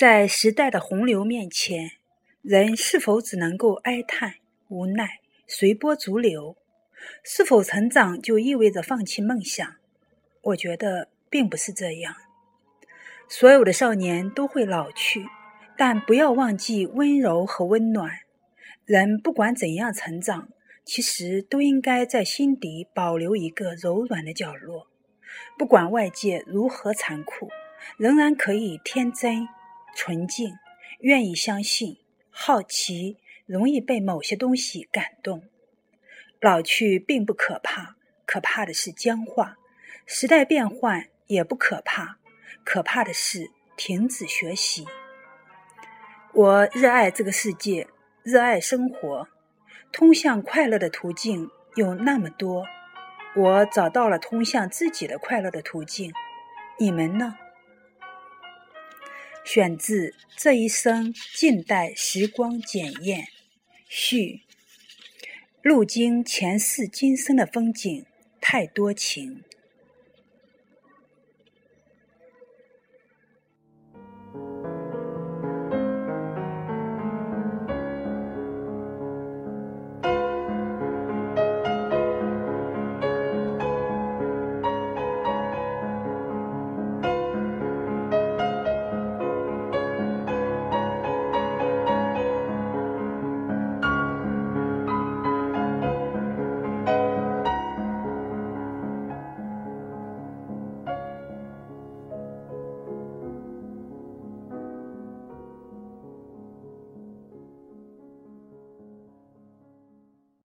在时代的洪流面前，人是否只能够哀叹、无奈、随波逐流？是否成长就意味着放弃梦想？我觉得并不是这样。所有的少年都会老去，但不要忘记温柔和温暖。人不管怎样成长，其实都应该在心底保留一个柔软的角落。不管外界如何残酷，仍然可以天真、纯净，愿意相信，好奇，容易被某些东西感动。老去并不可怕，可怕的是僵化；时代变换也不可怕，可怕的是停止学习。我热爱这个世界，热爱生活，通向快乐的途径有那么多。我找到了通向自己的快乐的途径，你们呢？选自《这一生近代时光检验》，序。路经前世今生的风景，太多情。